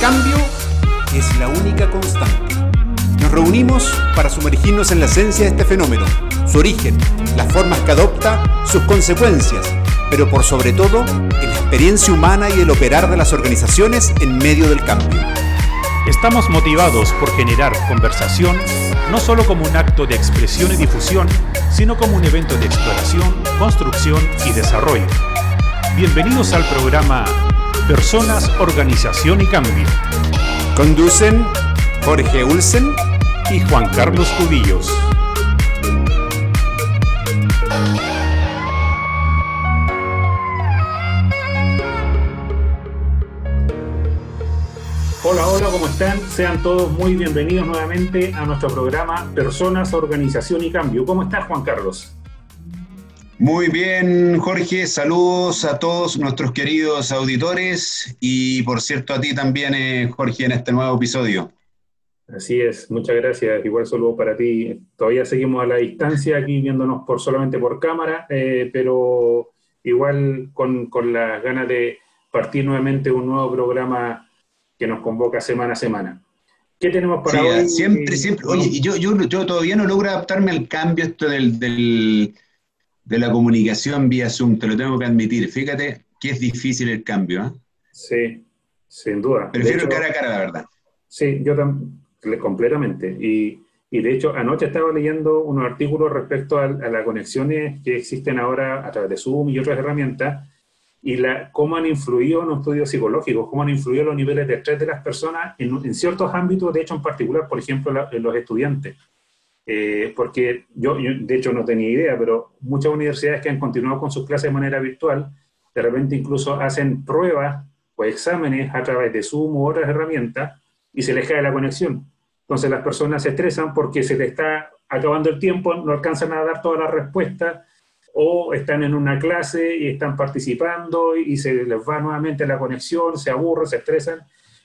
cambio es la única constante. Nos reunimos para sumergirnos en la esencia de este fenómeno, su origen, las formas que adopta, sus consecuencias, pero por sobre todo en la experiencia humana y el operar de las organizaciones en medio del cambio. Estamos motivados por generar conversación, no solo como un acto de expresión y difusión, sino como un evento de exploración, construcción y desarrollo. Bienvenidos al programa Personas, Organización y Cambio. Conducen Jorge Ulsen y Juan Carlos Cubillos. Hola, hola, ¿cómo están? Sean todos muy bienvenidos nuevamente a nuestro programa Personas, Organización y Cambio. ¿Cómo estás, Juan Carlos? Muy bien, Jorge. Saludos a todos nuestros queridos auditores y, por cierto, a ti también, eh, Jorge, en este nuevo episodio. Así es, muchas gracias. Igual saludo para ti. Todavía seguimos a la distancia aquí viéndonos por solamente por cámara, eh, pero igual con, con las ganas de partir nuevamente un nuevo programa que nos convoca semana a semana. ¿Qué tenemos para hoy? Siempre, siempre. Oye, yo, yo, yo todavía no logro adaptarme al cambio esto del, del de la comunicación vía Zoom, te lo tengo que admitir. Fíjate que es difícil el cambio. ¿eh? Sí, sin duda. Prefiero cara a cara, la verdad. Sí, yo también, completamente. Y, y, de hecho, anoche estaba leyendo unos artículos respecto a, las conexiones que existen ahora a través de Zoom y otras herramientas, y la, cómo han influido en los estudios psicológicos, cómo han influido los niveles de estrés de las personas en, en ciertos ámbitos, de hecho en particular, por ejemplo, en los estudiantes. Eh, porque yo, de hecho, no tenía idea, pero muchas universidades que han continuado con sus clases de manera virtual, de repente incluso hacen pruebas o exámenes a través de Zoom u otras herramientas y se les cae la conexión. Entonces las personas se estresan porque se les está acabando el tiempo, no alcanzan a dar todas las respuestas o están en una clase y están participando y se les va nuevamente la conexión, se aburren, se estresan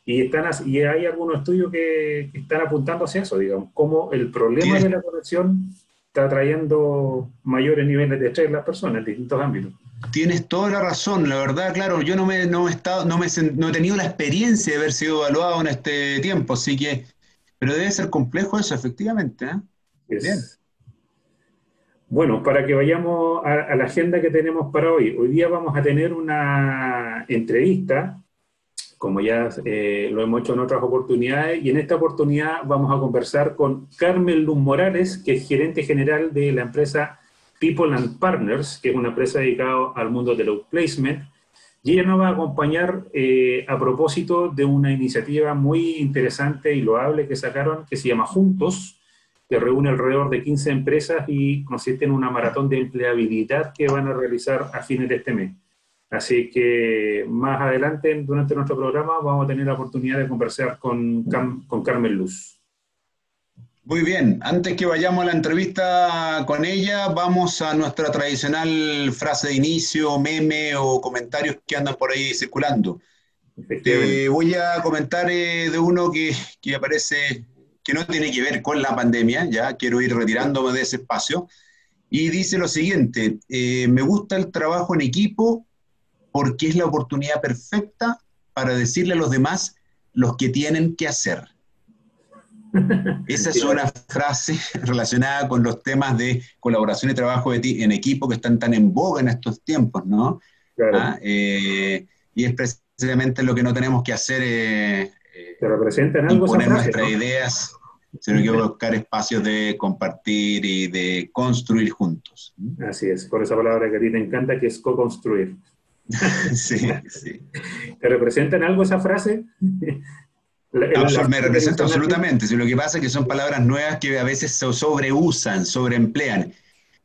y, están, y hay algunos estudios que, están apuntando hacia eso, digamos, cómo el problema de la conexión está trayendo mayores niveles de estrés en las personas en distintos ámbitos. Tienes toda la razón, la verdad, claro, yo no me, no he estado, no me no he tenido la experiencia de haber sido evaluado en este tiempo, así que, pero debe ser complejo eso, efectivamente. ¿eh? Bien. Bueno, para que vayamos a, a, la agenda que tenemos para hoy, hoy día vamos a tener una entrevista como ya eh, lo hemos hecho en otras oportunidades, y en esta oportunidad vamos a conversar con Carmen Luz Morales, que es gerente general de la empresa People and Partners, que es una empresa dedicada al mundo del outplacement, y ella nos va a acompañar eh, a propósito de una iniciativa muy interesante y loable que sacaron, que se llama Juntos, que reúne alrededor de 15 empresas y consiste en una maratón de empleabilidad que van a realizar a fines de este mes. Así que más adelante, durante nuestro programa, vamos a tener la oportunidad de conversar con, con Carmen Luz. Muy bien, antes que vayamos a la entrevista con ella, vamos a nuestra tradicional frase de inicio, meme o comentarios que andan por ahí circulando. Te voy a comentar eh, de uno que, que aparece que no tiene que ver con la pandemia, ya quiero ir retirándome de ese espacio, y dice lo siguiente, eh, me gusta el trabajo en equipo porque es la oportunidad perfecta para decirle a los demás lo que tienen que hacer. Esa es una frase relacionada con los temas de colaboración y trabajo en equipo que están tan en boga en estos tiempos, ¿no? Ah, eh, y es precisamente lo que no tenemos que hacer. Eh, representan algo imponer nuestras ideas, sino que buscar espacios de compartir y de construir juntos. Así es, por esa palabra que a ti te encanta, que es co-construir. sí, sí. ¿Te representan algo esa frase? me representa absolutamente. Si lo que pasa es que son palabras nuevas que a veces se sobreusan, sobreemplean.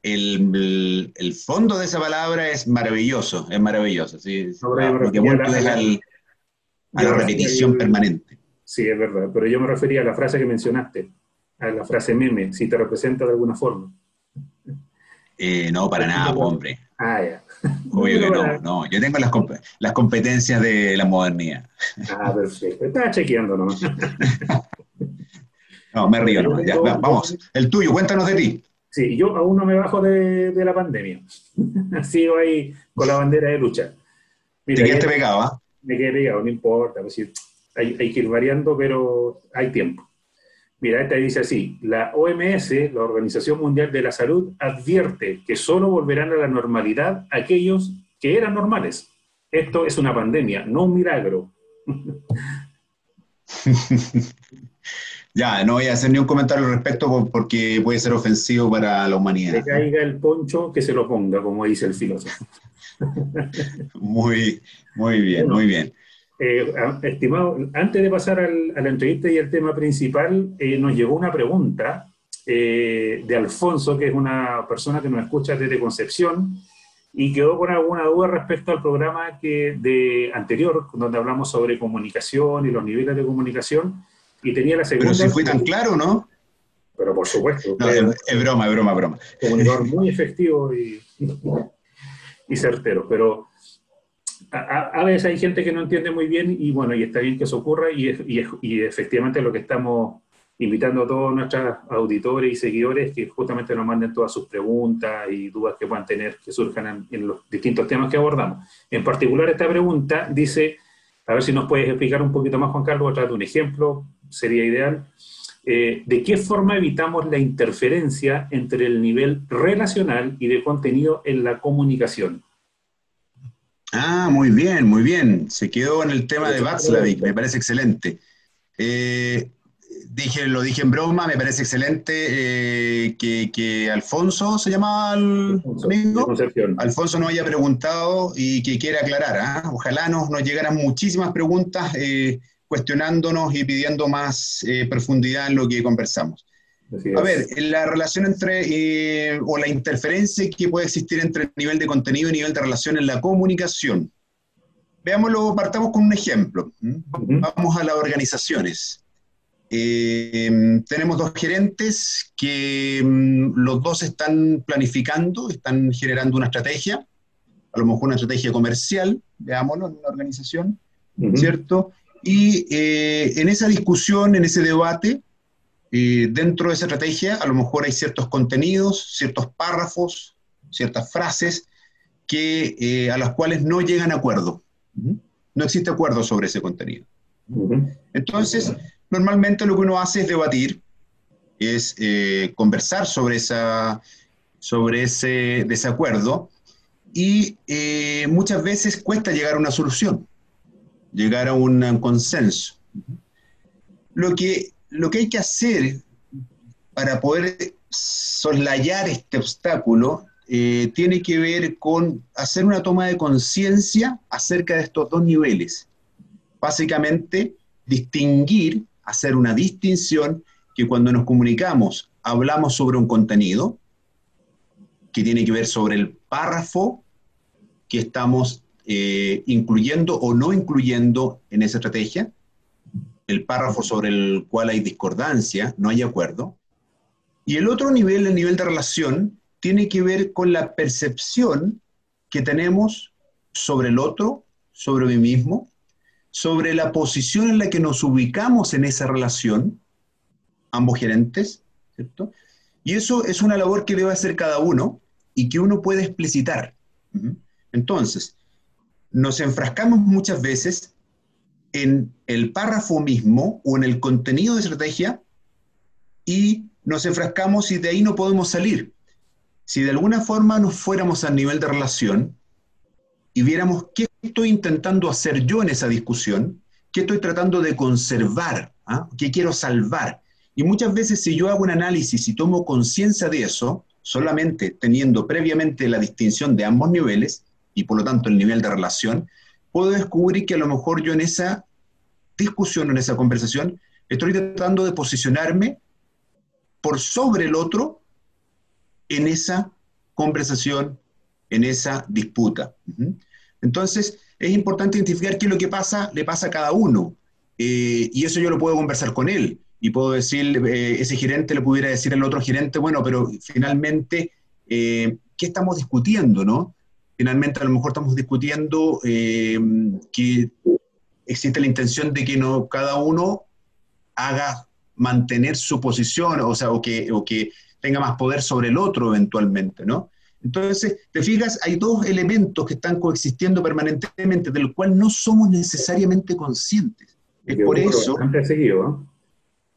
El, el, fondo de esa palabra es maravilloso, es maravilloso. ¿sí? lo que es a la repetición permanente. Sí, es verdad, pero yo me refería a la frase que mencionaste, a la frase meme, si te representa de alguna forma. Eh, no, para nada, hombre. Ah, ya. Obvio que no, no. Yo tengo las, las competencias de la modernidad. Ah, perfecto. Estaba chequeando nomás. no, me río nomás. Ya, vamos, el tuyo, cuéntanos de ti. Sí, yo aún no me bajo de, de la pandemia. Sigo ahí con la bandera de lucha. ¿Te quedaste pegado, ah? Me quedé pegado, no importa. Pues, hay, que ir variando, pero hay tiempo. Mira, esta dice así, la OMS, la Organización Mundial de la Salud, advierte que solo volverán a la normalidad aquellos que eran normales. Esto es una pandemia, no un milagro. ya, no voy a hacer ni un comentario al respecto porque puede ser ofensivo para la humanidad. Que caiga el poncho, que se lo ponga, como dice el filósofo. muy, muy bien, muy bien. Eh, estimado, antes de pasar a la entrevista y al tema principal, eh, nos llegó una pregunta eh, de Alfonso, que es una persona que nos escucha desde Concepción y quedó con alguna duda respecto al programa que de anterior, donde hablamos sobre comunicación y los niveles de comunicación, y tenía la segunda... Pero si fue tan claro, ¿no? Pero por supuesto. es, broma, es broma, es broma. Comunicador muy efectivo y, y certero, pero a, veces hay gente que no entiende muy bien y bueno, y está bien que eso ocurra y, efectivamente lo que estamos invitando a todos nuestros auditores y seguidores que justamente nos manden todas sus preguntas y dudas que puedan tener, que surjan en, los distintos temas que abordamos. En particular esta pregunta dice, a ver si nos puedes explicar un poquito más Juan Carlos, a través de un ejemplo, sería ideal. Eh, ¿De qué forma evitamos la interferencia entre el nivel relacional y de contenido en la comunicación? Ah, muy bien, muy bien. Se quedó en el tema de Václavic, me parece excelente. Eh, dije, lo dije en broma, me parece excelente eh, que, Alfonso se llamaba amigo. Alfonso nos haya preguntado y que quiera aclarar. ¿ah? Ojalá nos, nos, llegaran muchísimas preguntas eh, cuestionándonos y pidiendo más profundidad en lo que conversamos. A ver, la relación entre, eh, o la interferencia que puede existir entre el nivel de contenido y nivel de relación en la comunicación. Veámoslo, partamos con un ejemplo. Vamos a las organizaciones. Eh, tenemos dos gerentes que mm, los dos están planificando, están generando una estrategia, a lo mejor una estrategia comercial, veámoslo, en una organización, ¿cierto? Y eh, en esa discusión, en ese debate, dentro de esa estrategia, a lo mejor hay ciertos contenidos, ciertos párrafos, ciertas frases que, eh, a las cuales no llegan a acuerdo. No existe acuerdo sobre ese contenido. Entonces, normalmente lo que uno hace es debatir, es eh, conversar sobre, esa, sobre ese desacuerdo y eh, muchas veces cuesta llegar a una solución, llegar a un consenso. Lo que lo que hay que hacer para poder soslayar este obstáculo eh, tiene que ver con hacer una toma de conciencia acerca de estos dos niveles. Básicamente, distinguir, hacer una distinción que cuando nos comunicamos hablamos sobre un contenido que tiene que ver sobre el párrafo que estamos eh, incluyendo o no incluyendo en esa estrategia, el párrafo sobre el cual hay discordancia, no hay acuerdo. Y el otro nivel, el nivel de relación, tiene que ver con la percepción que tenemos sobre el otro, sobre mí mismo, sobre la posición en la que nos ubicamos en esa relación, ambos gerentes, ¿cierto? Y eso es una labor que debe hacer cada uno y que uno puede explicitar. Entonces, nos enfrascamos muchas veces en el párrafo mismo o en el contenido de estrategia y nos enfrascamos y de ahí no podemos salir. Si de alguna forma nos fuéramos al nivel de relación y viéramos qué estoy intentando hacer yo en esa discusión, qué estoy tratando de conservar, ¿ah? qué quiero salvar. Y muchas veces si yo hago un análisis y tomo conciencia de eso, solamente teniendo previamente la distinción de ambos niveles y por lo tanto el nivel de relación, puedo descubrir que a lo mejor yo en esa discusión, en esa conversación, estoy tratando de posicionarme por sobre el otro en esa conversación, en esa disputa. Entonces, es importante identificar qué es lo que pasa, le pasa a cada uno. Eh, y eso yo lo puedo conversar con él. Y puedo decir, eh, ese gerente le pudiera decir al otro gerente, bueno, pero finalmente, eh, ¿qué estamos discutiendo, no? Finalmente a lo mejor estamos discutiendo eh, que existe la intención de que no cada uno haga mantener su posición, o sea, o que, o que tenga más poder sobre el otro eventualmente, ¿no? Entonces, te fijas, hay dos elementos que están coexistiendo permanentemente, del cual no somos necesariamente conscientes. Es por eso...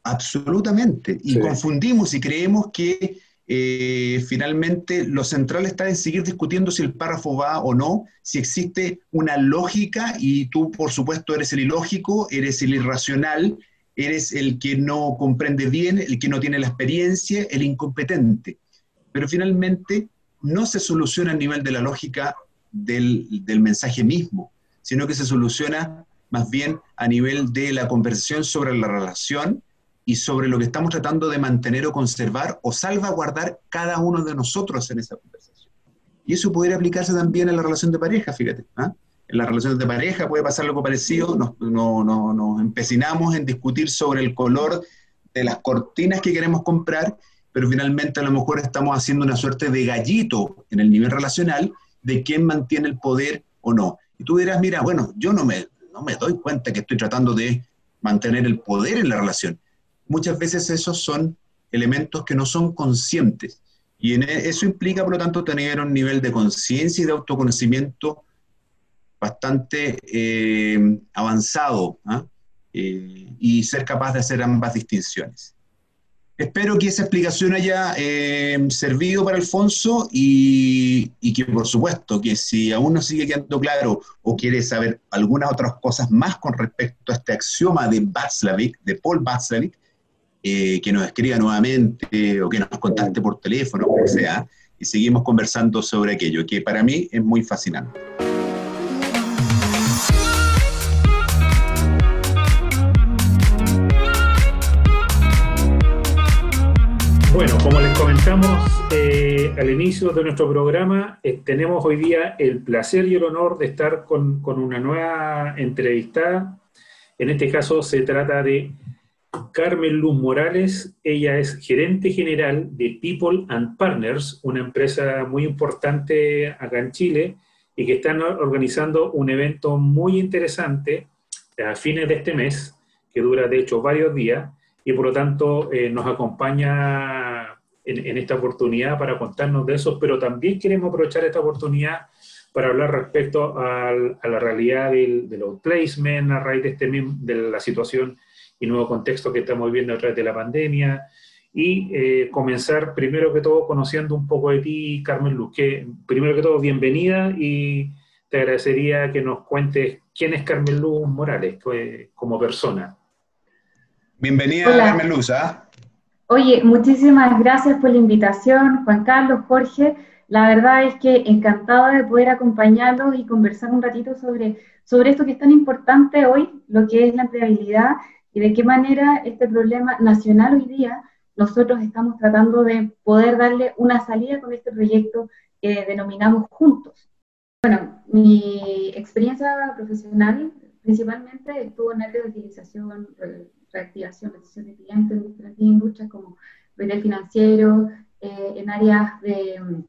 Absolutamente. Y confundimos y creemos que eh, finalmente lo central está en seguir discutiendo si el párrafo va o no, si existe una lógica y tú, por supuesto, eres el ilógico, eres el irracional, eres el que no comprende bien, el que no tiene la experiencia, el incompetente. Pero finalmente no se soluciona a nivel de la lógica del, del mensaje mismo, sino que se soluciona más bien a nivel de la conversación sobre la relación y sobre lo que estamos tratando de mantener o conservar o salvaguardar cada uno de nosotros en esa conversación. Y eso podría aplicarse también en la relación de pareja, fíjate. ¿ah? En la relación de pareja puede pasar algo parecido, nos, no, no, nos empecinamos en discutir sobre el color de las cortinas que queremos comprar, pero finalmente a lo mejor estamos haciendo una suerte de gallito en el nivel relacional de quién mantiene el poder o no. Y tú dirás, mira, bueno, yo no me, no me doy cuenta que estoy tratando de mantener el poder en la relación muchas veces esos son elementos que no son conscientes. Y e, eso implica, por lo tanto, tener un nivel de conciencia y de autoconocimiento bastante eh, avanzado ¿ah? eh, y ser capaz de hacer ambas distinciones. Espero que esa explicación haya eh, servido para Alfonso y, y, que, por supuesto, que si aún no sigue quedando claro o quiere saber algunas otras cosas más con respecto a este axioma de Václavic, de Paul Václavic, eh, que nos escriba nuevamente o que nos contacte por teléfono, o sea, y seguimos conversando sobre aquello, que para mí es muy fascinante. Bueno, como les comentamos eh, al inicio de nuestro programa, eh, tenemos hoy día el placer y el honor de estar con, con una nueva entrevistada. En este caso se trata de Carmen Luz Morales, ella es gerente general de People and Partners, una empresa muy importante acá en Chile y que están organizando un evento muy interesante a fines de este mes, que dura de hecho varios días y por lo tanto eh, nos acompaña en, esta oportunidad para contarnos de eso, pero también queremos aprovechar esta oportunidad para hablar respecto a la realidad del, del outplacement a raíz de, este, de la situación y nuevo contexto que estamos viviendo a través de la pandemia. Y eh, comenzar primero que todo conociendo un poco de ti, Carmen Luz, que primero que todo bienvenida y te agradecería que nos cuentes quién es Carmen Luz Morales pues, como persona. Bienvenida, Carmen Luz. ¿ah? Oye, muchísimas gracias por la invitación, Juan Carlos, Jorge. La verdad es que encantada de poder acompañarlos y conversar un ratito sobre, sobre esto que es tan importante hoy, lo que es la empleabilidad y de qué manera este problema nacional hoy día nosotros estamos tratando de poder darle una salida con este proyecto que denominamos Juntos. Bueno, mi experiencia profesional principalmente estuvo en áreas de utilización, reactivación, decisión de clientes en diferentes industrias como retail financiero, eh, en áreas de,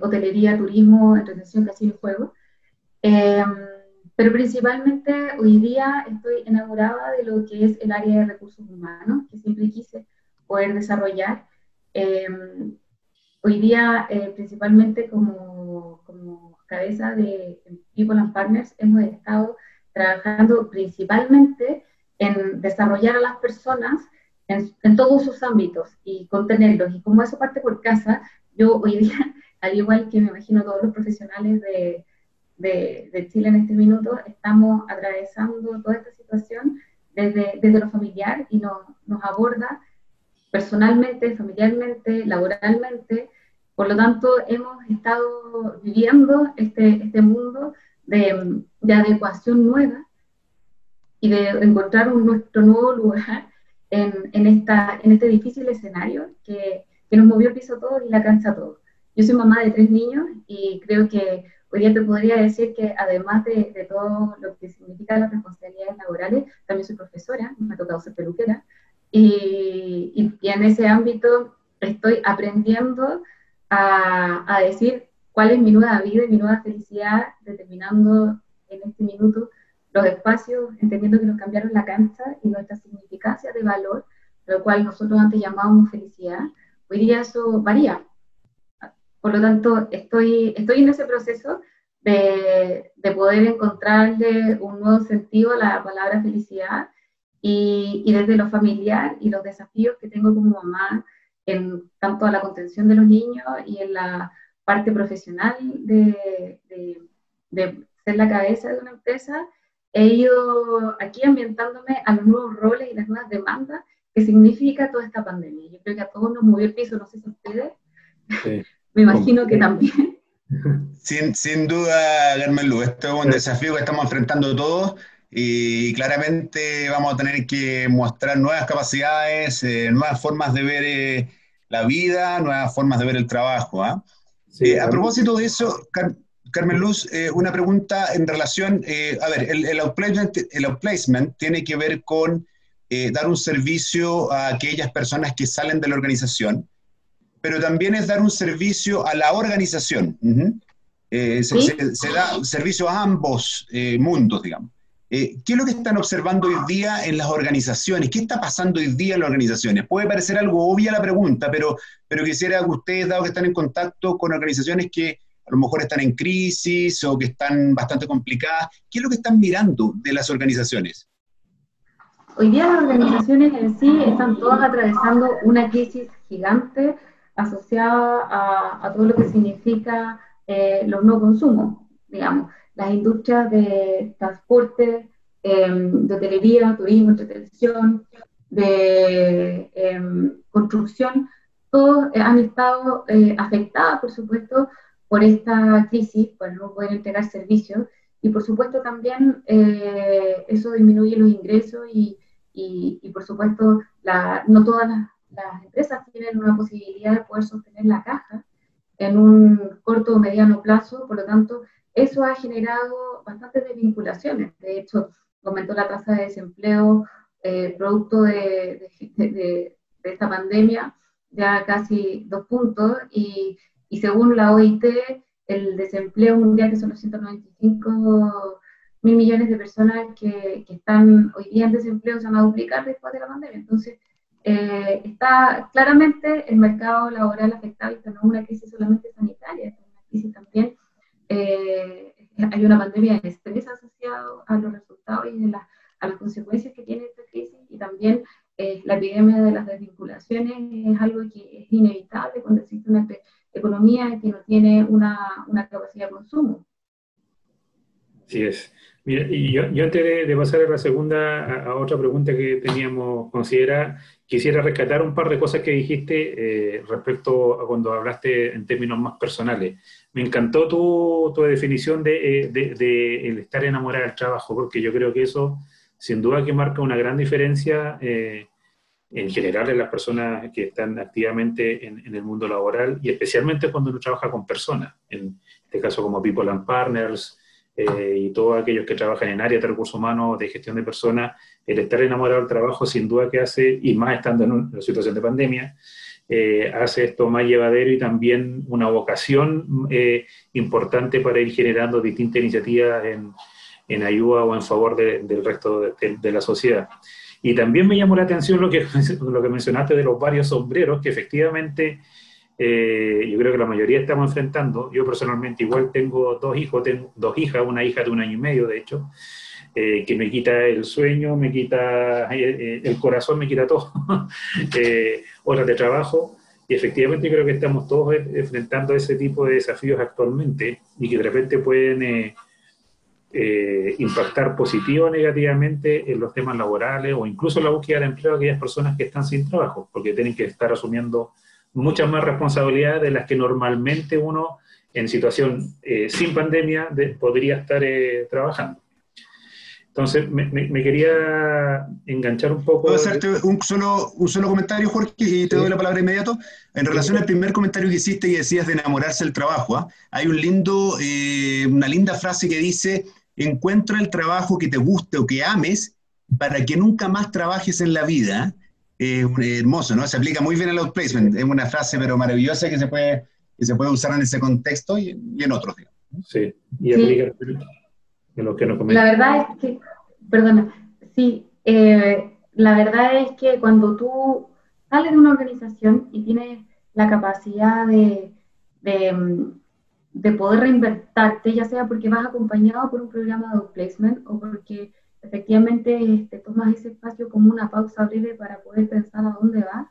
hotelería, turismo, entretención, casino y juego. Eh, pero principalmente hoy día estoy enamorada de lo que es el área de recursos humanos, que siempre quise poder desarrollar. Em, hoy día, eh, principalmente como, como, cabeza de People and Partners, hemos estado trabajando principalmente en desarrollar a las personas en, en, todos sus ámbitos y contenerlos. Y como eso parte por casa, yo hoy día, al igual que me imagino todos los profesionales de, de, Chile en este minuto, estamos atravesando toda esta situación desde, desde lo familiar y nos, nos aborda personalmente, familiarmente, laboralmente. Por lo tanto, hemos estado viviendo este, este mundo de, de, adecuación nueva y de encontrar un, nuestro nuevo lugar en, en, esta, en este difícil escenario que, que nos movió el piso todo y la cancha todo. Yo soy mamá de tres niños y creo que Hoy día te podría decir que además de, todo lo que significa las responsabilidades laborales, también soy profesora, me ha tocado ser peluquera, y, y, en ese ámbito estoy aprendiendo a, a, decir cuál es mi nueva vida y mi nueva felicidad, determinando en este minuto los espacios, entendiendo que nos cambiaron la cancha y nuestra significancia de valor, lo cual nosotros antes llamábamos felicidad. Hoy día eso varía. Por lo tanto, estoy, estoy en ese proceso de, de, poder encontrarle un nuevo sentido a la palabra felicidad y, y, desde lo familiar y los desafíos que tengo como mamá en tanto a la contención de los niños y en la parte profesional de, de, de ser la cabeza de una empresa, he ido aquí ambientándome a los nuevos roles y las nuevas demandas que significa toda esta pandemia. Yo creo que a todos nos movió el piso, no sé si ustedes, me imagino que también. Sin, sin duda, Germán esto es un desafío que estamos enfrentando todos y claramente vamos a tener que mostrar nuevas capacidades, eh, nuevas formas de ver eh, la vida, nuevas formas de ver el trabajo. ¿ah? Eh, a propósito de eso, Carmen Luz, una pregunta en relación, a ver, el, el, outplacement, el, outplacement, tiene que ver con dar un servicio a aquellas personas que salen de la organización pero también es dar un servicio a la organización. Eh, se, da servicio a ambos eh, mundos, digamos. Eh, ¿Qué es lo que están observando hoy día en las organizaciones? ¿Qué está pasando hoy día en las organizaciones? Puede parecer algo obvia la pregunta, pero, pero quisiera que ustedes, dado que están en contacto con organizaciones que a lo mejor están en crisis o que están bastante complicadas, ¿qué es lo que están mirando de las organizaciones? Hoy día las organizaciones en sí están todas atravesando una crisis gigante asociada a, todo lo que significa eh, los no consumos, digamos, las industrias de transporte, em, de hotelería, turismo, entretención, de em, construcción, todos han estado eh, afectadas, por supuesto, por esta crisis, por no poder entregar servicios, y por supuesto también eh, eso disminuye los ingresos y, y, y por supuesto, la, no todas las las empresas tienen una posibilidad de poder sostener la caja en un corto o mediano plazo, por lo tanto, eso ha generado bastantes desvinculaciones. De hecho, aumentó la tasa de desempleo eh, producto de, esta pandemia, ya casi dos puntos, y, y, según la OIT, el desempleo mundial, que son los 195 mil millones de personas que, que, están hoy día en desempleo, se van a duplicar después de la pandemia. Entonces, eh, está claramente el mercado laboral afectado y no es una crisis solamente sanitaria, es una crisis también, eh, hay una pandemia de estrés asociado a los resultados y a las consecuencias que tiene esta crisis y también eh, la epidemia de las desvinculaciones es algo que es inevitable cuando existe una economía que no tiene una capacidad de consumo. Así es. Mira, y yo, antes de, pasar a la segunda, a, otra pregunta que teníamos considerada, quisiera rescatar un par de cosas que dijiste eh, respecto a cuando hablaste en términos más personales. Me encantó tu, tu definición de, eh, de, el estar enamorado del trabajo, porque yo creo que eso sin duda que marca una gran diferencia eh, en general en las personas que están activamente en, en, el mundo laboral y especialmente cuando uno trabaja con personas, en este caso como People and Partners, eh, y todos aquellos que trabajan en área de recursos humanos, de gestión de personas, el estar enamorado del trabajo sin duda que hace, y más estando en una situación de pandemia, eh, hace esto más llevadero y también una vocación eh, importante para ir generando distintas iniciativas en, en ayuda o en favor del resto de, de, la sociedad. Y también me llamó la atención lo que, lo que mencionaste de los varios sombreros, que efectivamente eh, yo creo que la mayoría estamos enfrentando. Yo personalmente igual tengo dos hijos, tengo dos hijas, una hija de un año y medio, de hecho, eh, que me quita el sueño, me quita eh, el corazón, me quita todo, horas de trabajo. Y efectivamente creo que estamos todos enfrentando ese tipo de desafíos actualmente y que de repente pueden impactar positivo o negativamente en los temas laborales o incluso en la búsqueda de empleo de aquellas personas que están sin trabajo, porque tienen que estar asumiendo muchas más responsabilidades de las que normalmente uno en situación eh, sin pandemia podría estar eh, trabajando. Entonces, me, me, quería enganchar un poco. ¿Puedo hacerte un solo, un solo comentario, Jorge, y te doy la palabra inmediato? En relación al primer comentario que hiciste y decías de enamorarse del trabajo, ¿ah? hay un lindo, eh, una linda frase que dice, encuentra el trabajo que te guste o que ames para que nunca más trabajes en la vida es hermoso, ¿no? Se aplica muy bien al outplacement. Es una frase, pero maravillosa que se puede, que se puede usar en ese contexto y, en otros, digamos. Sí, y aplica en lo que nos La verdad es que, perdona, sí, eh, la verdad es que cuando tú sales de una organización y tienes la capacidad de, de, de poder reinvertarte, ya sea porque vas acompañado por un programa de outplacement o porque efectivamente este, tomas ese espacio como una pausa breve para poder pensar a dónde vas.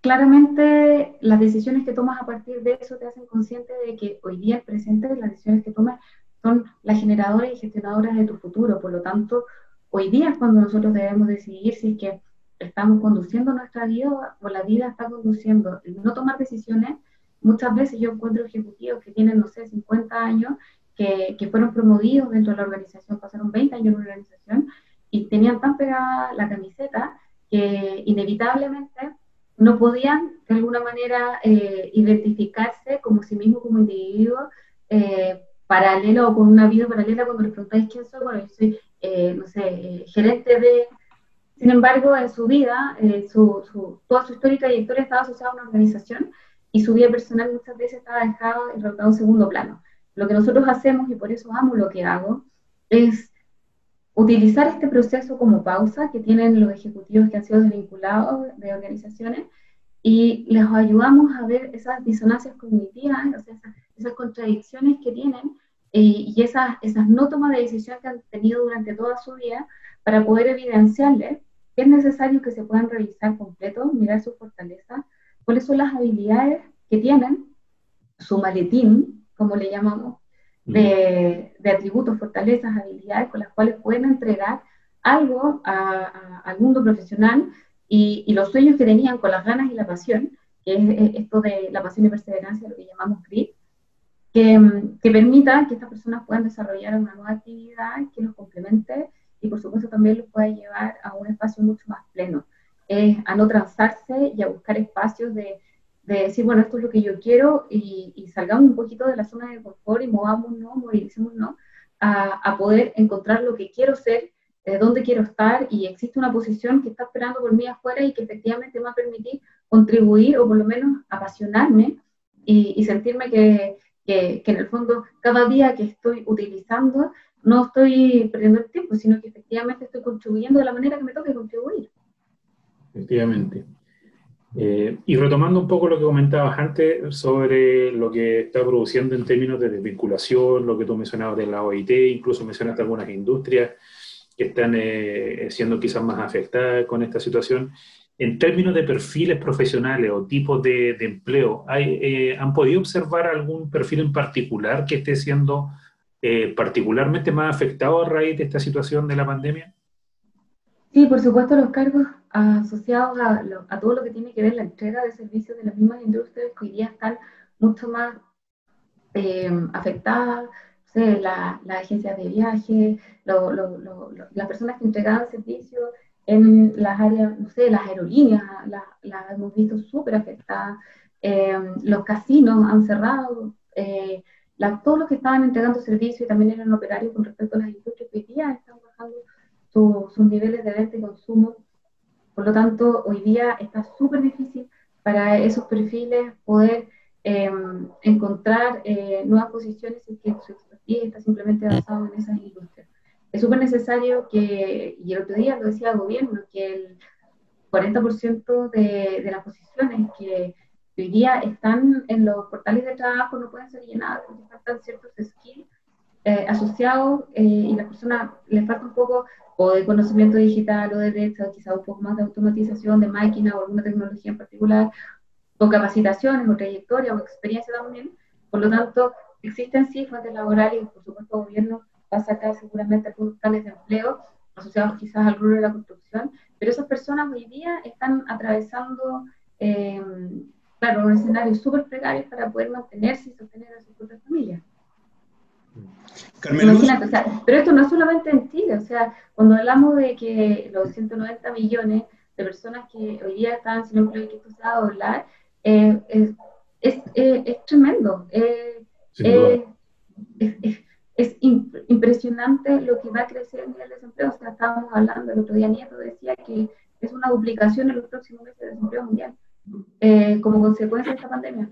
Claramente las decisiones que tomas a partir de eso te hacen consciente de que hoy día el presente, las decisiones que tomas son las generadoras y gestionadoras de tu futuro. Por lo tanto, hoy día es cuando nosotros debemos decidir si es que estamos conduciendo nuestra vida o la vida está conduciendo. No tomar decisiones, muchas veces yo encuentro ejecutivos que tienen, no sé, 50 años, que, que fueron promovidos dentro de la organización, pasaron 20 años en la organización y tenían tan pegada la camiseta que inevitablemente no podían de alguna manera eh, identificarse como sí mismo como individuo eh, paralelo o con una vida paralela cuando les preguntáis quién soy, bueno, yo soy, eh, no sé, gerente de sin embargo, en su vida, eh, su, toda su historia y trayectoria estaba asociada a una organización y su vida personal muchas veces estaba dejada a un segundo plano. Lo que nosotros hacemos, y por eso amo lo que hago, es utilizar este proceso como pausa que tienen los ejecutivos que han sido desvinculados de organizaciones y les ayudamos a ver esas disonancias cognitivas, o sea, esas, contradicciones que tienen eh, y esas, esas no tomas de decisión que han tenido durante toda su vida para poder evidenciarles es necesario que se puedan revisar completo, mirar su fortaleza, cuáles son las habilidades que tienen, su maletín, como le llamamos, de, atributos, fortalezas, habilidades con las cuales pueden entregar algo al mundo profesional y, los sueños que tenían con las ganas y la pasión, que es, esto de la pasión y perseverancia, lo que llamamos GRIT, que, que permita que estas personas puedan desarrollar una nueva actividad que los complemente y por supuesto también los puede llevar a un espacio mucho más pleno, a no transarse y a buscar espacios de, de, decir, bueno, esto es lo que yo quiero y, y salgamos un poquito de la zona de confort y movámonos, movilicémonos a, a poder encontrar lo que quiero ser, de dónde quiero estar y existe una posición que está esperando por mí afuera y que efectivamente me va a permitir contribuir o por lo menos apasionarme y, y sentirme que, que, que, en el fondo cada día que estoy utilizando no estoy perdiendo el tiempo, sino que efectivamente estoy contribuyendo de la manera que me toque contribuir. Efectivamente. Eh, y retomando un poco lo que comentabas antes sobre lo que está produciendo en términos de desvinculación, lo que tú mencionabas de la OIT, incluso mencionaste algunas industrias que están eh, siendo quizás más afectadas con esta situación. En términos de perfiles profesionales o tipos de, empleo, ¿hay, eh, ¿han podido observar algún perfil en particular que esté siendo particularmente más afectado a raíz de esta situación de la pandemia? Sí, por supuesto, los cargos asociados a, todo lo que tiene que ver la entrega de servicios de las mismas industrias que hoy día están mucho más eh, afectadas, las agencias de viaje, las personas que entregaban servicios en las áreas, no sé, las aerolíneas, las hemos visto súper afectadas, eh, los casinos han cerrado, todos los que estaban entregando servicios y también eran operarios con respecto a las industrias que hoy día están bajando sus niveles de venta y consumo. Por lo tanto, hoy día está súper difícil para esos perfiles poder em, encontrar eh, nuevas posiciones y que su expertise está simplemente basado en esas industrias. Es súper necesario que, y el otro día lo decía el gobierno, que el 40% de, de las posiciones que hoy día están en los portales de trabajo, no pueden ser llenadas porque faltan ciertos skills eh, asociados eh, y a la persona le falta un poco o de conocimiento digital o de derecho, quizá un poco más de automatización de máquina o alguna tecnología en particular, o capacitaciones o trayectoria o experiencia también. Por lo tanto, existen cifras de laborales y por supuesto el gobierno va a sacar seguramente algunos planes de empleo asociados quizás al rubro de la construcción, pero esas personas hoy día están atravesando eh, claro, un escenario súper precario para poder mantenerse y sostener a su propia familia. pero esto no es solamente en Chile, o sea, cuando hablamos de que los 190 millones de personas que hoy día están sin empleo y que esto se va a doblar, eh, es, es, es, tremendo. Eh, es, es impresionante lo que va a crecer el nivel de desempleo. O sea, estábamos hablando, el otro día Nieto decía que es una duplicación en los próximos meses de desempleo mundial. Eh, como consecuencia de esta pandemia.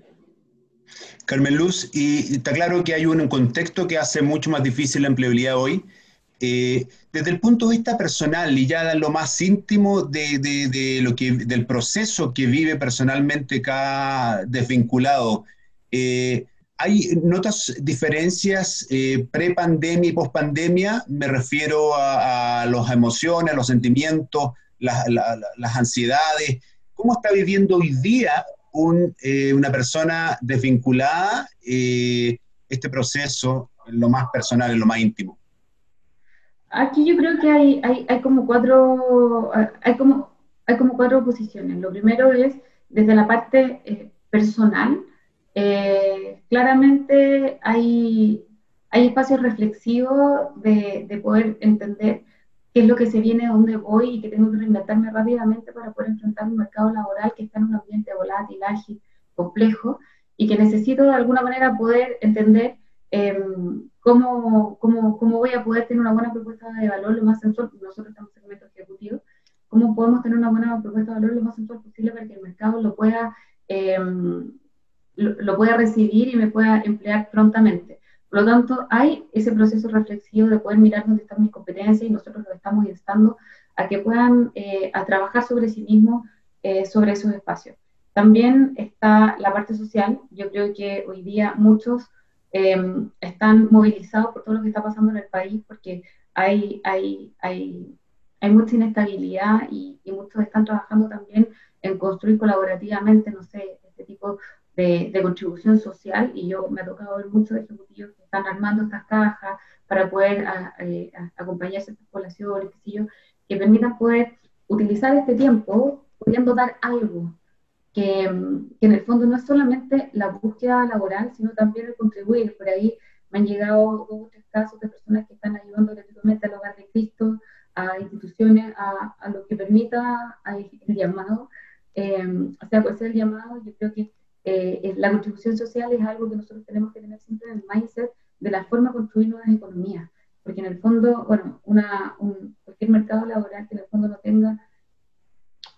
Carmen Luz, y está claro que hay un contexto que hace mucho más difícil la empleabilidad hoy. Eh, desde el punto de vista personal y ya lo más íntimo de, lo que, del proceso que vive personalmente cada desvinculado, eh, ¿Hay notas diferencias eh, pre-pandemia y post-pandemia? Me refiero a, las emociones, los sentimientos, las ansiedades. ¿Cómo está viviendo hoy día eh, una persona desvinculada eh, este proceso en lo más personal, en lo más íntimo? Aquí yo creo que hay, hay, como cuatro, hay como, hay como cuatro posiciones. Lo primero es desde la parte eh, personal. claramente hay, hay espacios reflexivos de, de poder entender qué es lo que se viene, dónde voy y que tengo que reinventarme rápidamente para poder enfrentar un mercado laboral que está en un ambiente volátil, ágil, complejo y que necesito de alguna manera poder entender em, cómo, cómo, cómo, voy a poder tener una buena propuesta de valor lo más sensual, nosotros estamos en segmento ejecutivo, cómo podemos tener una buena propuesta de valor lo más sensual posible para que el mercado lo pueda, em, lo pueda recibir y me pueda emplear prontamente. Por lo tanto, hay ese proceso reflexivo de poder mirar dónde están mis competencias y nosotros los estamos instando a que puedan eh, a trabajar sobre sí mismos, eh, sobre esos espacios. También está la parte social. Yo creo que hoy día muchos em, están movilizados por todo lo que está pasando en el país porque hay, hay, hay, hay mucha inestabilidad y, y muchos están trabajando también en construir colaborativamente, no sé, este tipo de, contribución social y yo me ha tocado ver muchos ejecutivos que están armando estas cajas para poder eh, acompañar a estas poblaciones, que, que permitan poder utilizar este tiempo pudiendo dar algo que, que, en el fondo no es solamente la búsqueda laboral, sino también el contribuir. Por ahí me han llegado dos o tres casos de personas que están ayudando gratuitamente al hogar de Cristo, a instituciones, a, a lo que permita el llamado. Eh, o sea, ser el llamado, yo creo que eh, la contribución social es algo que nosotros tenemos que tener siempre en el mindset de la forma de construir nuevas economías, porque en el fondo, bueno, una, un, cualquier mercado laboral que en el fondo no tenga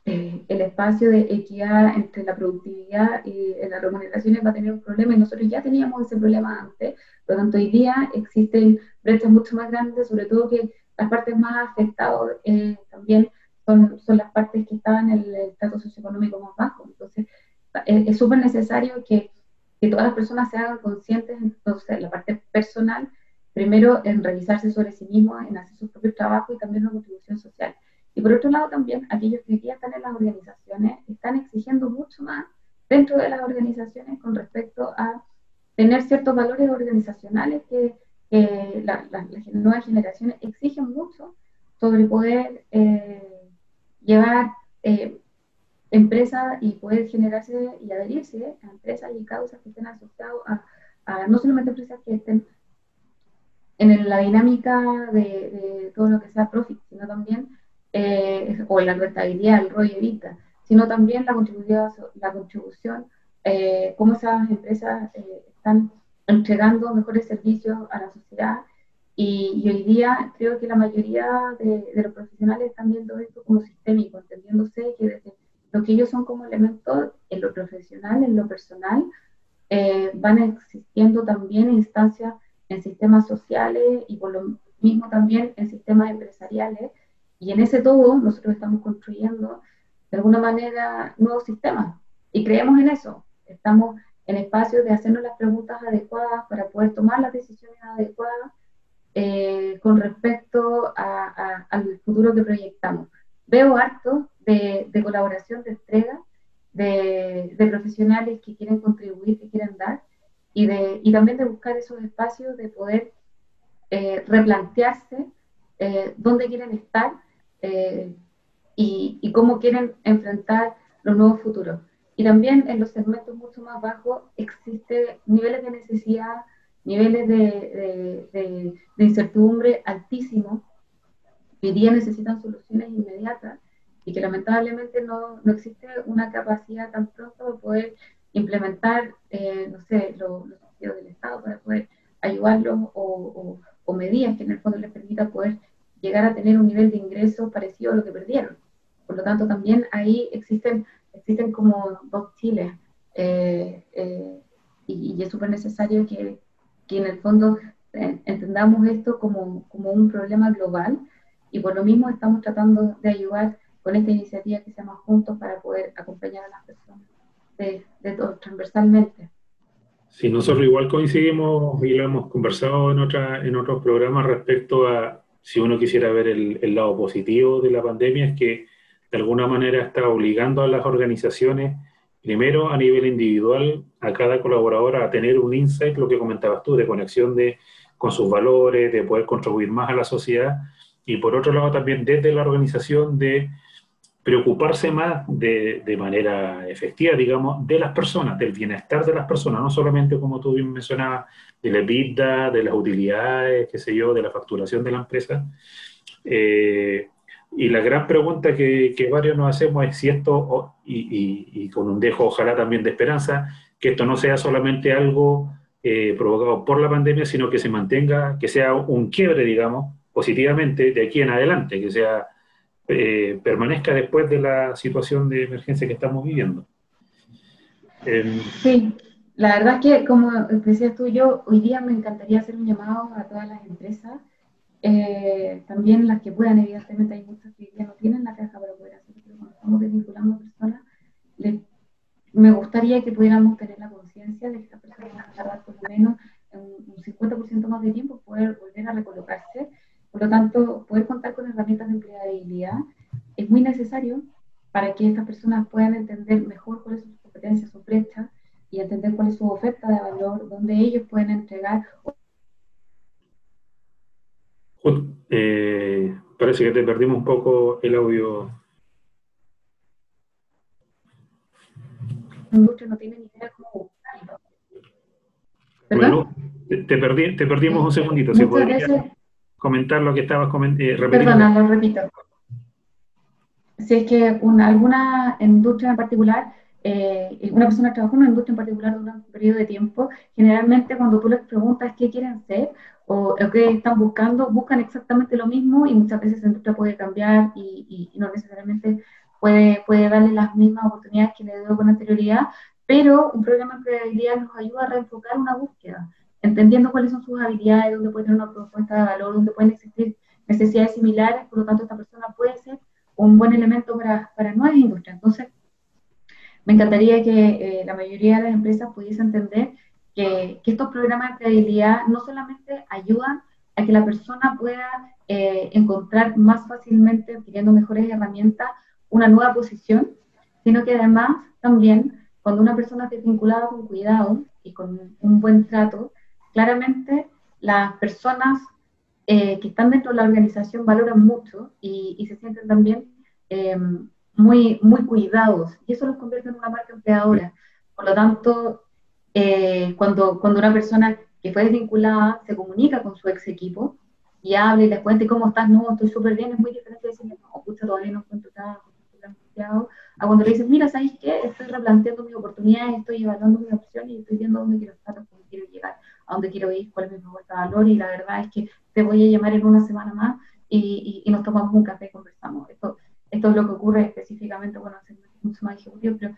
eh, el espacio de equidad entre la productividad y las remuneraciones va a tener un problema. Y nosotros ya teníamos ese problema antes, por lo tanto hoy día existen brechas mucho más grandes, sobre todo que las partes más afectadas eh, también son, son las partes que estaban en el estatus socioeconómico más bajo, entonces es súper necesario que, que, todas las personas se hagan conscientes, entonces, la parte personal, primero en revisarse sobre sí mismos, en hacer su propio trabajo y también la contribución social. Y por otro lado también, aquellos que ya están en las organizaciones están exigiendo mucho más dentro de las organizaciones con respecto a tener ciertos valores organizacionales que, las nuevas generaciones exigen mucho sobre poder eh, llevar eh, empresas y poder generarse y adherirse a empresas y causas que estén asociadas a, no solamente empresas que estén en la dinámica de, todo lo que sea profit, sino también, eh, o la rentabilidad, el ROI evita, sino también la contribución, la contribución eh, cómo esas empresas eh, están entregando mejores servicios a la sociedad. Y, y, hoy día creo que la mayoría de, de, los profesionales están viendo esto como sistémico, entendiéndose que desde lo que ellos son como elementos en lo profesional, en lo personal, eh, van existiendo también instancias en sistemas sociales y por lo mismo también en sistemas empresariales. Y en ese todo nosotros estamos construyendo de alguna manera nuevos sistemas y creemos en eso. Estamos en espacios de hacernos las preguntas adecuadas para poder tomar las decisiones adecuadas eh, con respecto al futuro que proyectamos. Veo harto de, colaboración, de entrega, de, profesionales que quieren contribuir, que quieren dar, y, de, y también de buscar esos espacios de poder eh, replantearse eh, dónde quieren estar eh, y, y, cómo quieren enfrentar los nuevos futuros. Y también en los segmentos mucho más bajos existen niveles de necesidad, niveles de, de, de incertidumbre altísimos, hoy día necesitan soluciones inmediatas y que lamentablemente no, no existe una capacidad tan pronto de poder implementar, eh, no sé, los, los del Estado para poder ayudarlos o, o, medidas que en el fondo les permita poder llegar a tener un nivel de ingreso parecido a lo que perdieron. Por lo tanto, también ahí existen, existen como dos chiles eh, eh, y, y, es súper necesario que, que, en el fondo entendamos esto como, como un problema global y por lo mismo estamos tratando de ayudar con esta iniciativa que se llama Juntos para poder acompañar a las personas de, de todo, transversalmente. Sí, nosotros igual coincidimos y lo hemos conversado en, otra, en otros programas respecto a si uno quisiera ver el, el lado positivo de la pandemia, es que de alguna manera está obligando a las organizaciones, primero a nivel individual, a cada colaborador a tener un insight, lo que comentabas tú, de conexión de, con sus valores, de poder contribuir más a la sociedad, y por otro lado también desde la organización de preocuparse más de, de, manera efectiva, digamos, de las personas, del bienestar de las personas, no solamente como tú bien mencionabas, de la vida, de las utilidades, qué sé yo, de la facturación de la empresa. Eh, y la gran pregunta que, varios nos hacemos es si esto, y, con un dejo ojalá también de esperanza, que esto no sea solamente algo eh, provocado por la pandemia, sino que se mantenga, que sea un quiebre, digamos, positivamente de aquí en adelante, que sea eh, permanezca después de la situación de emergencia que estamos viviendo. Eh, sí, la verdad es que, como decías tú, yo hoy día me encantaría hacer un llamado a todas las empresas, eh, también las que puedan, evidentemente hay muchas que ya no tienen la caja para poder hacerlo, pero cuando estamos desvinculando personas, les, me gustaría que pudiéramos tener la conciencia de que estas personas van a tardar por lo menos un, un 50% más de tiempo poder volver a recolocarse por lo tanto, poder contar con herramientas de empleabilidad es muy necesario para que estas personas puedan entender mejor cuáles son sus competencias, sus brechas y entender cuál es su oferta de valor, donde ellos pueden entregar. Eh, parece que te perdimos un poco el audio. no tiene ni idea cómo Bueno, te, perdí, te perdimos un segundito. Si podría comentar lo que estabas eh. Perdona, lo repito. Si es que una, alguna industria en particular, eh, una persona trabaja en una industria en particular durante un periodo de tiempo, generalmente cuando tú les preguntas qué quieren ser o, qué están buscando, buscan exactamente lo mismo y muchas veces la industria puede cambiar y, y, no necesariamente puede, puede darle las mismas oportunidades que le dio con anterioridad, pero un programa de empleabilidad nos ayuda a reenfocar una búsqueda entendiendo cuáles son sus habilidades, dónde puede tener una propuesta de valor, dónde pueden existir necesidades similares, por lo tanto esta persona puede ser un buen elemento para, para nuevas industrias. Entonces, me encantaría que eh, la mayoría de las empresas pudiese entender que, que, estos programas de empleabilidad no solamente ayudan a que la persona pueda eh, encontrar más fácilmente, adquiriendo mejores herramientas, una nueva posición, sino que además también cuando una persona esté vinculada con cuidado y con un buen trato, claramente las personas eh, que están dentro de la organización valoran mucho y, y se sienten también eh, muy, muy cuidados. Y eso los convierte en una marca empleadora. Por lo tanto, eh, cuando, cuando una persona que fue desvinculada se comunica con su ex equipo y habla y les cuente cómo estás, no, estoy súper bien, es muy diferente decirle, no, pucha, todavía no encuentro trabajo, a cuando le dices, mira, ¿sabes qué? Estoy replanteando mis oportunidades, estoy evaluando mis opciones y estoy viendo dónde quiero estar, dónde quiero llegar a dónde quiero ir, cuál es mi propuesta de valor, y la verdad es que te voy a llamar en una semana más y, y, y nos tomamos un café y conversamos. Esto, esto es lo que ocurre específicamente, bueno, es mucho más ejecutivo, pero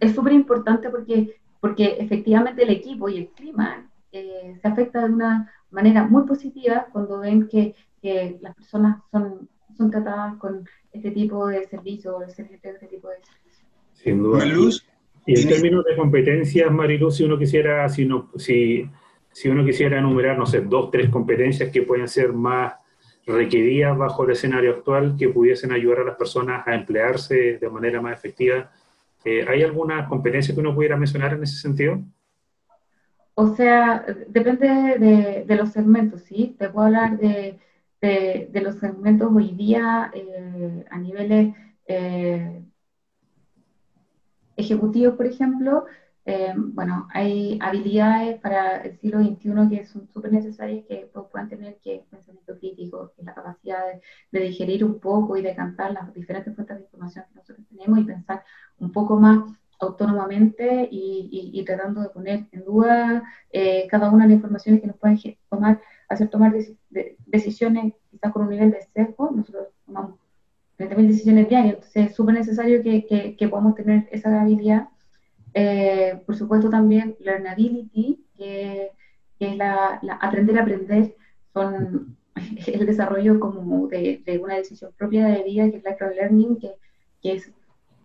es súper importante porque, porque efectivamente el equipo y el clima eh, se afecta de una manera muy positiva cuando ven que, que las personas son, son tratadas con este tipo de servicios, este tipo de servicios. Sin duda. Luz. Y en términos de competencias, Mariluz, si uno quisiera, si, no, si si uno quisiera enumerar, no sé, dos, tres competencias que pueden ser más requeridas bajo el escenario actual, que pudiesen ayudar a las personas a emplearse de manera más efectiva, eh, ¿hay alguna competencia que uno pudiera mencionar en ese sentido? O sea, depende de, los segmentos, ¿sí? Te puedo hablar de, de, de los segmentos hoy día eh, a niveles eh, ejecutivos, por ejemplo, eh, bueno, hay habilidades para el siglo XXI que son súper necesarias que puedan tener, que es pensamiento crítico, que es la capacidad de, digerir un poco y de cantar las diferentes fuentes de información que nosotros tenemos y pensar un poco más autónomamente y, y, tratando de poner en duda eh, cada una de las informaciones que nos pueden tomar, hacer tomar decisiones quizás con un nivel de sesgo. Nosotros tomamos 30.000 decisiones diarias, entonces es súper necesario que, que, que podamos tener esa habilidad eh, por supuesto también learnability, que, que es la, la, aprender a aprender, son el desarrollo como de, de, una decisión propia de vida, que es lifelong learning, que, que, es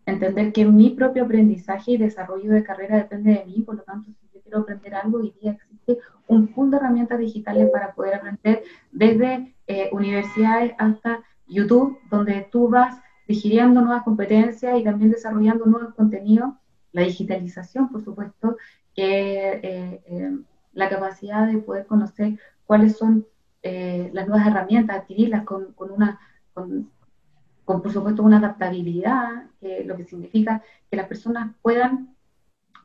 entender que mi propio aprendizaje y desarrollo de carrera depende de mí, por lo tanto, si yo quiero aprender algo, hoy día existe un pool de herramientas digitales para poder aprender desde eh, universidades hasta YouTube, donde tú vas digiriendo nuevas competencias y también desarrollando nuevos contenidos. La digitalización, por supuesto, que eh, eh, la capacidad de poder conocer cuáles son las nuevas herramientas, adquirirlas con, con una, con, por supuesto una adaptabilidad, lo que significa que las personas puedan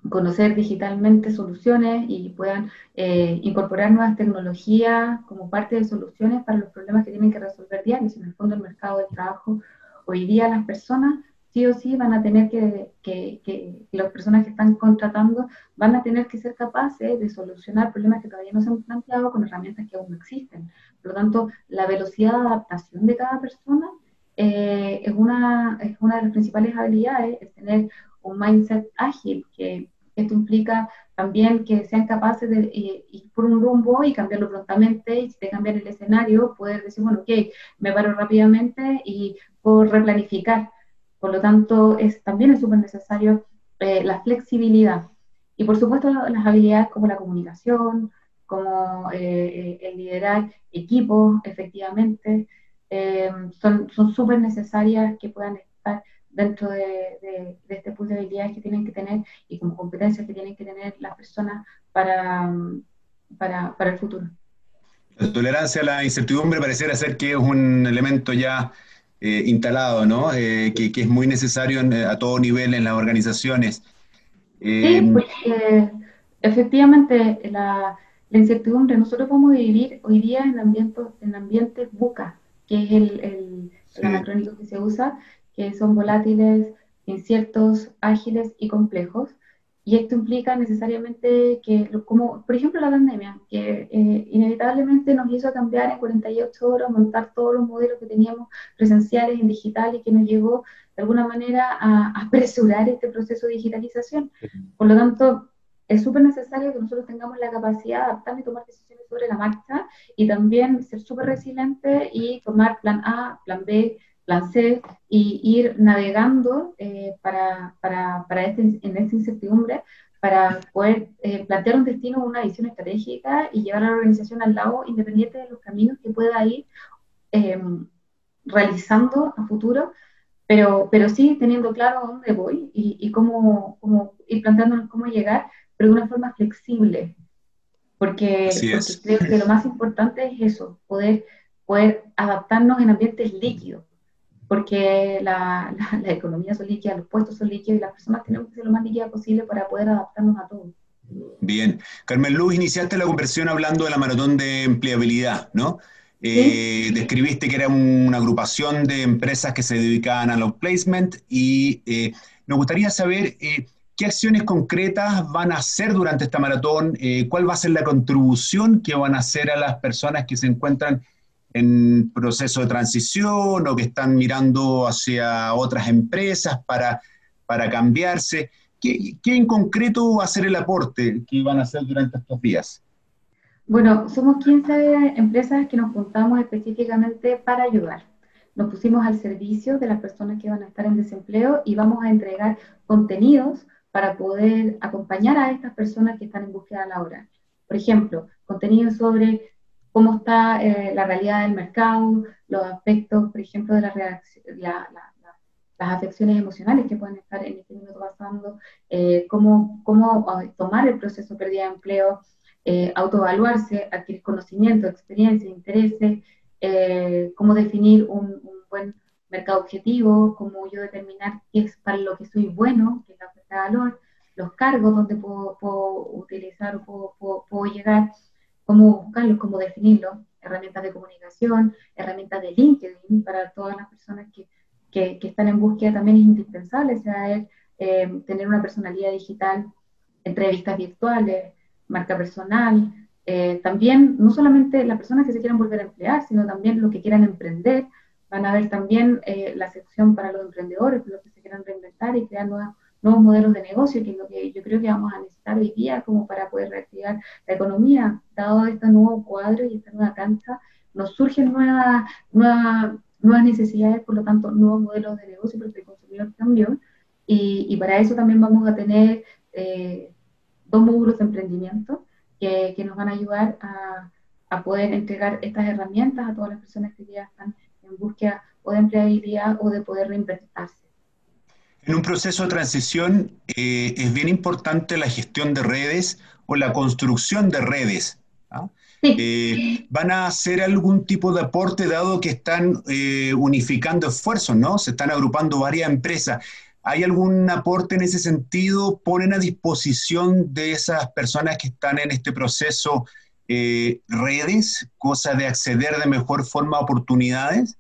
conocer digitalmente soluciones y puedan eh, incorporar nuevas tecnologías como parte de soluciones para los problemas que tienen que resolver diarios. En el fondo, el mercado del trabajo, hoy día las personas sí o sí van a tener que, que, que, las personas que están contratando van a tener que ser capaces de solucionar problemas que todavía no se han planteado con herramientas que aún no existen. Por lo tanto, la velocidad de adaptación de cada persona eh, es, una, es una de las principales habilidades, es tener un mindset ágil, que esto implica también que sean capaces de eh, ir por un rumbo y cambiarlo prontamente, y si te cambian el escenario, poder decir, bueno, ok, me paro rápidamente y puedo replanificar. Por lo tanto, es, también es súper necesario eh, la flexibilidad. Y por supuesto, las habilidades como la comunicación, como eh, el liderar equipos, efectivamente, son súper necesarias que puedan estar dentro de, este pool de habilidades que tienen que tener y como competencias que tienen que tener las personas para, para, para el futuro. La tolerancia a la incertidumbre pareciera ser que es un elemento ya eh, instalado, ¿no? Eh, que, que, es muy necesario a todo nivel en las organizaciones. sí, eh, porque efectivamente la, la, incertidumbre, nosotros vamos a vivir hoy día en ambientes, en ambientes buca, que es el, el, el anacrónico que se usa, que son volátiles, inciertos, ágiles y complejos. Y esto implica necesariamente que, como por ejemplo la pandemia, que eh, inevitablemente nos hizo cambiar en 48 horas, montar todos los modelos que teníamos presenciales en digital y que nos llegó de alguna manera a, apresurar este proceso de digitalización. Por lo tanto, es súper necesario que nosotros tengamos la capacidad de adaptar y tomar decisiones sobre la marcha y también ser súper resilientes y tomar plan A, plan B, plan C y ir navegando eh, para, para, para este, en esta incertidumbre para poder eh, plantear un destino, una visión estratégica y llevar a la organización al lado independiente de los caminos que pueda ir em, realizando a futuro, pero, pero sí teniendo claro dónde voy y, y cómo, cómo ir planteándonos cómo llegar, pero de una forma flexible, porque, porque creo que lo más importante es eso, poder, poder adaptarnos en ambientes líquidos porque la, la, economía son líquida, los puestos son líquidos y las personas tenemos que ser lo más líquidas posible para poder adaptarnos a todo. Bien. Carmen Luz, iniciaste la conversación hablando de la maratón de empleabilidad, ¿no? Eh, describiste que era una agrupación de empresas que se dedicaban a los placement y eh, nos gustaría saber eh, qué acciones concretas van a hacer durante esta maratón, cuál va a ser la contribución que van a hacer a las personas que se encuentran en proceso de transición o que están mirando hacia otras empresas para, para cambiarse. ¿Qué, ¿Qué, en concreto va a ser el aporte que van a hacer durante estos días? Bueno, somos 15 empresas que nos juntamos específicamente para ayudar. Nos pusimos al servicio de las personas que van a estar en desempleo y vamos a entregar contenidos para poder acompañar a estas personas que están en búsqueda laboral. Por ejemplo, contenidos sobre cómo está eh, la realidad del mercado, los aspectos, por ejemplo, de la las afecciones emocionales que pueden estar en este minuto pasando, eh, cómo, cómo ah, tomar el proceso de pérdida de empleo, eh, autoevaluarse, adquirir conocimiento, experiencia, intereses, cómo definir un, buen mercado objetivo, cómo yo determinar qué es para lo que soy bueno, qué es la oferta de valor, los cargos donde puedo, puedo utilizar o puedo, puedo, puedo llegar, cómo buscarlos, cómo definirlos, herramientas de comunicación, herramientas de LinkedIn para todas las personas que, que, están en búsqueda también es indispensable, sea, eh, tener una personalidad digital, entrevistas virtuales, marca personal, eh, también no solamente las personas que se quieran volver a emplear, sino también los que quieran emprender, van a ver también eh, la sección para los emprendedores, los que se quieran reinventar y crear nuevas nuevos modelos de negocio, que es lo que yo creo que vamos a necesitar hoy día como para poder reactivar la economía. Dado este nuevo cuadro y esta nueva cancha, nos surgen nuevas, nuevas, nuevas necesidades, por lo tanto, nuevos modelos de negocio, porque el consumidor cambió. Y, para eso también vamos a tener eh, dos módulos de emprendimiento que, que nos van a ayudar a, a, poder entregar estas herramientas a todas las personas que ya están en búsqueda o de empleabilidad o de poder reinventarse. En un proceso de transición eh, es bien importante la gestión de redes o la construcción de redes. ¿ah? Eh, ¿Van a hacer algún tipo de aporte dado que están eh, unificando esfuerzos, ¿no? Se están agrupando varias empresas. ¿Hay algún aporte en ese sentido? ¿Ponen a disposición de esas personas que están en este proceso eh, redes, cosa de acceder de mejor forma a oportunidades?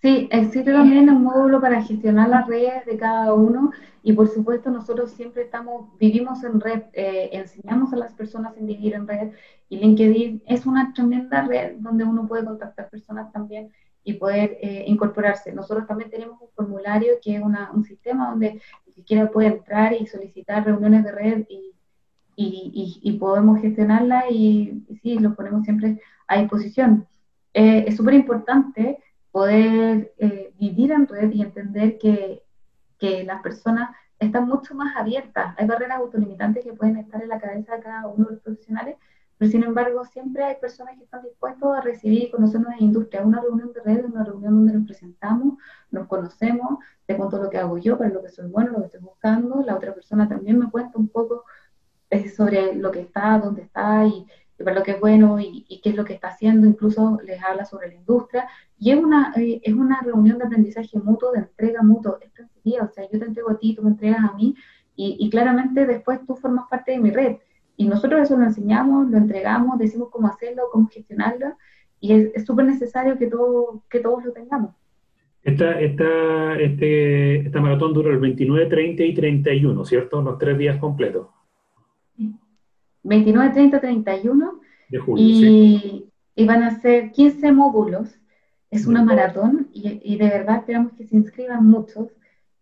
Sí, existe también un módulo para gestionar las redes de cada uno y por supuesto nosotros siempre estamos, vivimos en red, eh, enseñamos a las personas en vivir en red y LinkedIn es una tremenda red donde uno puede contactar personas también y poder eh, incorporarse. Nosotros también tenemos un formulario que es un sistema donde quiera puede entrar y solicitar reuniones de red y, y, y, podemos gestionarla y, sí, lo ponemos siempre a disposición. Eh, es súper importante poder eh, vivir en red y entender que, que las personas están mucho más abiertas. Hay barreras autolimitantes que pueden estar en la cabeza de cada uno de los profesionales, pero sin embargo, siempre hay personas que están dispuestas a recibir y conocernos en industria. Una reunión de redes, una reunión donde nos presentamos, nos conocemos, te cuento lo que hago yo, para lo que soy bueno, lo que estoy buscando. La otra persona también me cuenta un poco eh, sobre lo que está, dónde está y, para lo que es bueno y, qué es lo que está haciendo. Incluso les habla sobre la industria. Y es una, eh, es una reunión de aprendizaje mutuo, de entrega mutuo. Esto sería, o sea, yo te entrego a ti, tú me entregas a mí y, y claramente después tú formas parte de mi red y nosotros eso lo enseñamos, lo entregamos, decimos cómo hacerlo, cómo gestionarlo, y es súper necesario que, todo, que todos lo tengamos. Esta, esta, este, esta maratón dura el 29, 30 y 31, ¿cierto? Los tres días completos. 29, 30, 31. De julio, y, sí. y van a ser 15 módulos. Es una maratón y, y de verdad esperamos que se inscriban muchos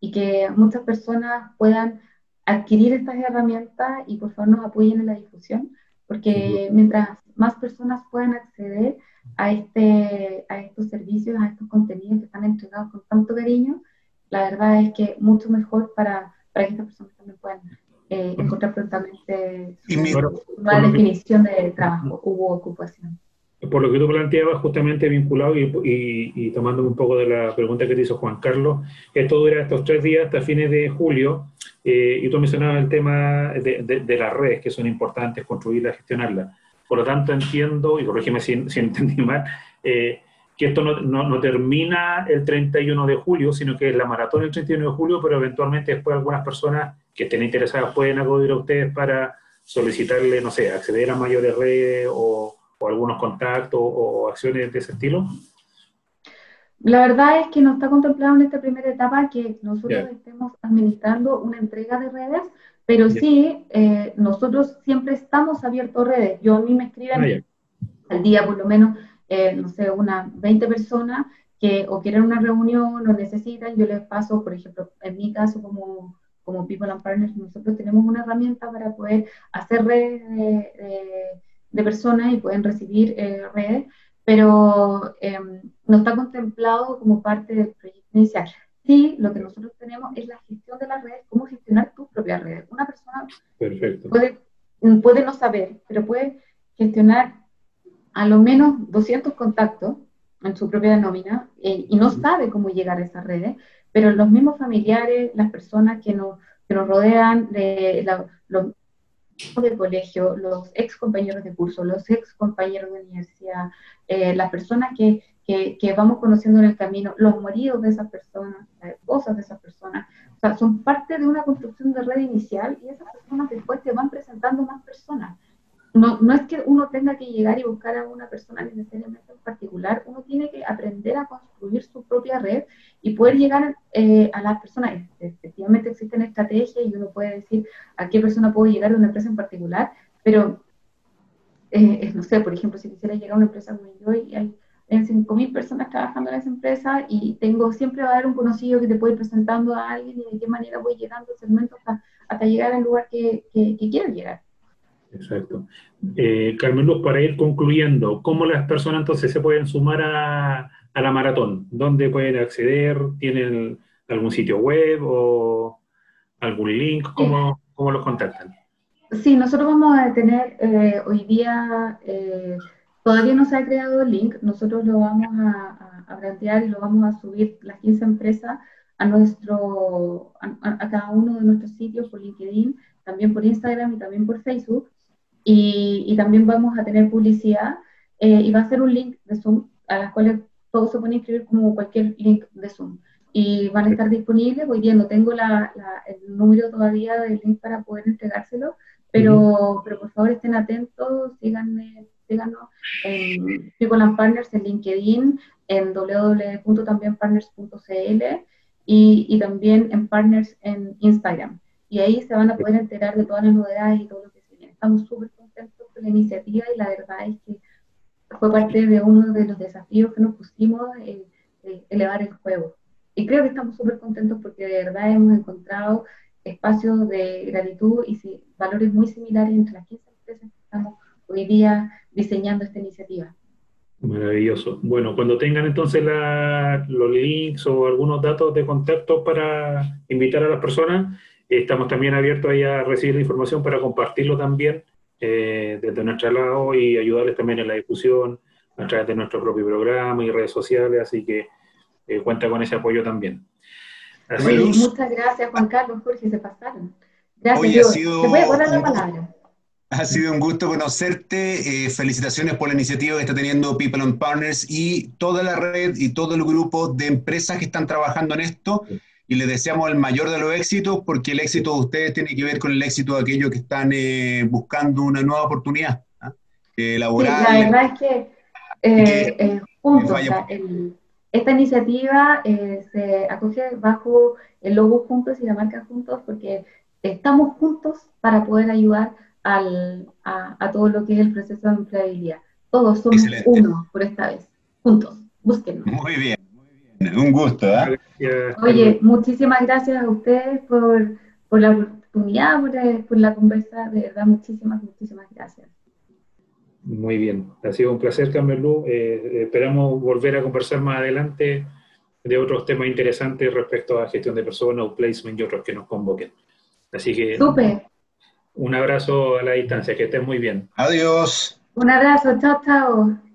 y que muchas personas puedan adquirir estas herramientas y por favor nos apoyen en la difusión, porque mientras más personas puedan acceder a, este, a estos servicios, a estos contenidos que están entregados con tanto cariño, la verdad es que mucho mejor para, para que estas personas también puedan eh, encontrar prontamente su, nueva definición de trabajo u ocupación por lo que tú planteabas, justamente vinculado y, y, tomando un poco de la pregunta que te hizo Juan Carlos, esto dura estos tres días hasta fines de julio, eh, y tú mencionabas el tema de, de, las redes, que son importantes, construirlas, gestionarlas. Por lo tanto, entiendo, y corrígeme si, si entendí mal, eh, que esto no, no, no, termina el 31 de julio, sino que es la maratón el 31 de julio, pero eventualmente después algunas personas que estén interesadas pueden acudir a ustedes para solicitarle, no sé, acceder a mayores redes o o algunos contactos o acciones de ese estilo? La verdad es que no está contemplado en esta primera etapa que nosotros estemos administrando una entrega de redes, pero sí, eh, nosotros siempre estamos abiertos a redes. Yo a mí me escriben ah, al día por lo menos, eh, no sé, unas 20 personas que o quieren una reunión o necesitan, yo les paso, por ejemplo, en mi caso como, como People and Partners, nosotros tenemos una herramienta para poder hacer redes de de personas y pueden recibir eh, redes, pero em, no está contemplado como parte del proyecto inicial. Sí, lo que nosotros tenemos es la gestión de las redes, cómo gestionar tus propias redes. Una persona Puede, puede no saber, pero puede gestionar a lo menos 200 contactos en su propia nómina eh, y no sabe cómo llegar a esas redes, pero los mismos familiares, las personas que nos, que nos rodean, de los, de colegio, los ex compañeros de curso, los ex compañeros de universidad, eh, las personas que, que, que, vamos conociendo en el camino, los maridos de esas personas, las esposas de esas personas, o sea, son parte de una construcción de red inicial y esas personas después te van presentando más personas. No, no es que uno tenga que llegar y buscar a una persona necesariamente en particular, uno tiene que aprender a construir su propia red y poder llegar eh, a las personas. Efectivamente existen estrategias y uno puede decir a qué persona puedo llegar de una empresa en particular, pero eh, no sé, por ejemplo, si quisiera llegar a una empresa como yo y hay, 5.000 personas trabajando en esa empresa y tengo, siempre va a haber un conocido que te puede ir presentando a alguien y de qué manera voy llegando al segmento hasta, llegar al lugar que, que, llegar. Exacto. Eh, Carmen Luz, para ir concluyendo, ¿cómo las personas entonces se pueden sumar a, la maratón? ¿Dónde pueden acceder? ¿Tienen algún sitio web o algún link? ¿Cómo, cómo los contactan? Sí, nosotros vamos a tener eh, hoy día, eh, todavía no se ha creado el link, nosotros lo vamos a, a, plantear y lo vamos a subir las 15 empresas a, nuestro, a, cada uno de nuestros sitios por LinkedIn, también por Instagram y también por Facebook. Y, y también vamos a tener publicidad eh, y va a ser un link de Zoom a las cuales todos se pueden inscribir como cualquier link de Zoom y van a estar disponibles. Hoy día no tengo la, el número todavía del link para poder entregárselo, pero, pero por favor estén atentos, síganme, síganos en People Partners en LinkedIn, en www.tambienpartners.cl y, y también en Partners en Instagram. Y ahí se van a poder enterar de todas las novedades y todo lo que se viene. Estamos súper contentos con la iniciativa y la verdad es que fue parte de uno de los desafíos que nos pusimos, eh, elevar el juego. Y creo que estamos súper contentos porque de verdad hemos encontrado espacios de gratitud y valores muy similares entre las 15 empresas que estamos hoy día diseñando esta iniciativa. Maravilloso. Bueno, cuando tengan entonces los links o algunos datos de contacto para invitar a las personas, estamos también abiertos ahí a recibir la información para compartirlo también eh, desde nuestro lado y ayudarles también en la discusión a través de nuestro propio programa y redes sociales. Así que eh, cuenta con ese apoyo también. muchas gracias, Juan Carlos, Jorge, se pasaron. Gracias, ha sido, Te voy a poner la palabra. Ha sido un gusto conocerte. Eh, felicitaciones por la iniciativa que está teniendo People and Partners y toda la red y todo el grupo de empresas que están trabajando en esto. Y les deseamos el mayor de los éxitos porque el éxito de ustedes tiene que ver con el éxito de aquellos que están eh, buscando una nueva oportunidad ¿ah? laboral. la verdad es que, juntos, el, esta iniciativa eh, se acoge bajo el logo Juntos y la marca Juntos porque estamos juntos para poder ayudar al, a, todo lo que es el proceso de empleabilidad. Todos somos uno por esta vez, juntos, bien, muy bien, un gusto. ¿eh? Oye, muchísimas gracias a ustedes por, por la oportunidad, por, por la conversa, de verdad, muchísimas, muchísimas gracias. Muy bien, ha sido un placer, Carmelú. Eh, esperamos volver a conversar más adelante de otros temas interesantes respecto a gestión de personas, placement y otros que nos convoquen. Así que un abrazo a la distancia, que estén muy bien. Adiós. Un abrazo, chao, chao.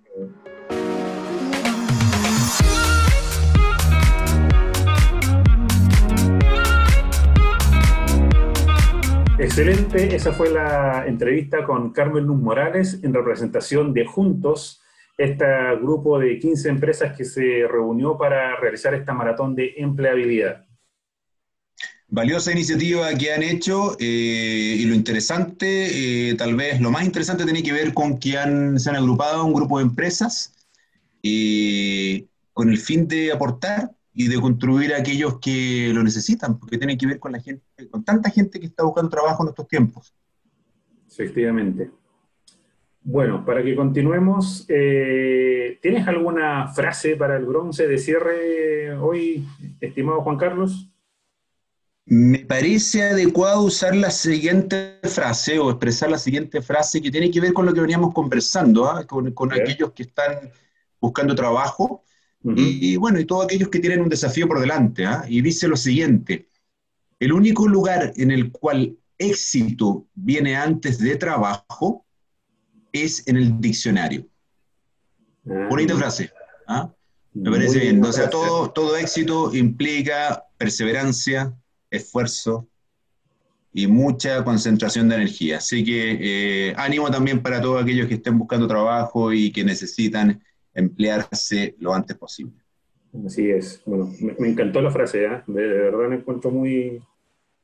Excelente, esa fue la entrevista con Carmen Luz Morales en representación de Juntos, este grupo de 15 empresas que se reunió para realizar esta maratón de empleabilidad. Valiosa iniciativa que han hecho eh, y lo interesante, eh, tal vez lo más interesante tiene que ver con que han, se han agrupado un grupo de empresas eh, con el fin de aportar y de construir a aquellos que lo necesitan, porque tiene que ver con la gente, con tanta gente que está buscando trabajo en estos tiempos. Efectivamente. Bueno, para que continuemos, eh, ¿tienes alguna frase para el bronce de cierre hoy, estimado Juan Carlos? Me parece adecuado usar la siguiente frase o expresar la siguiente frase que tiene que ver con lo que veníamos conversando, con, con aquellos que están buscando trabajo y, bueno, y todos aquellos que tienen un desafío por delante. ¿ah? Y dice lo siguiente, el único lugar en el cual éxito viene antes de trabajo es en el diccionario. Ah, Bonita frase. ¿ah? Me parece bien. O sea, todo, todo éxito implica perseverancia, esfuerzo y mucha concentración de energía. Así que eh, ánimo también para todos aquellos que estén buscando trabajo y que necesitan emplearse lo antes posible. Así es. Bueno, me, encantó la frase, ¿eh? de, verdad me encuentro muy,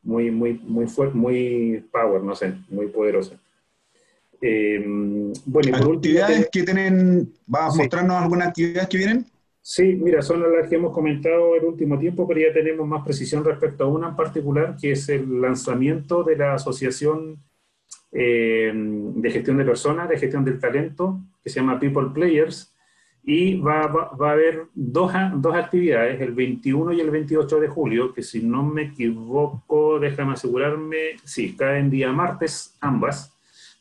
muy, muy, muy fuerte, muy power, no sé, muy poderosa. Eh, bueno, por ¿Actividades que tienen, ¿vas a mostrarnos algunas actividades que vienen? Sí, mira, son las que hemos comentado el último tiempo, pero ya tenemos más precisión respecto a una en particular, que es el lanzamiento de la Asociación eh, de Gestión de Personas, de Gestión del Talento, que se llama People Players, y va, va, a haber dos, dos, actividades, el 21 y el 28 de julio, que si no me equivoco, déjame asegurarme, sí, caen día martes ambas,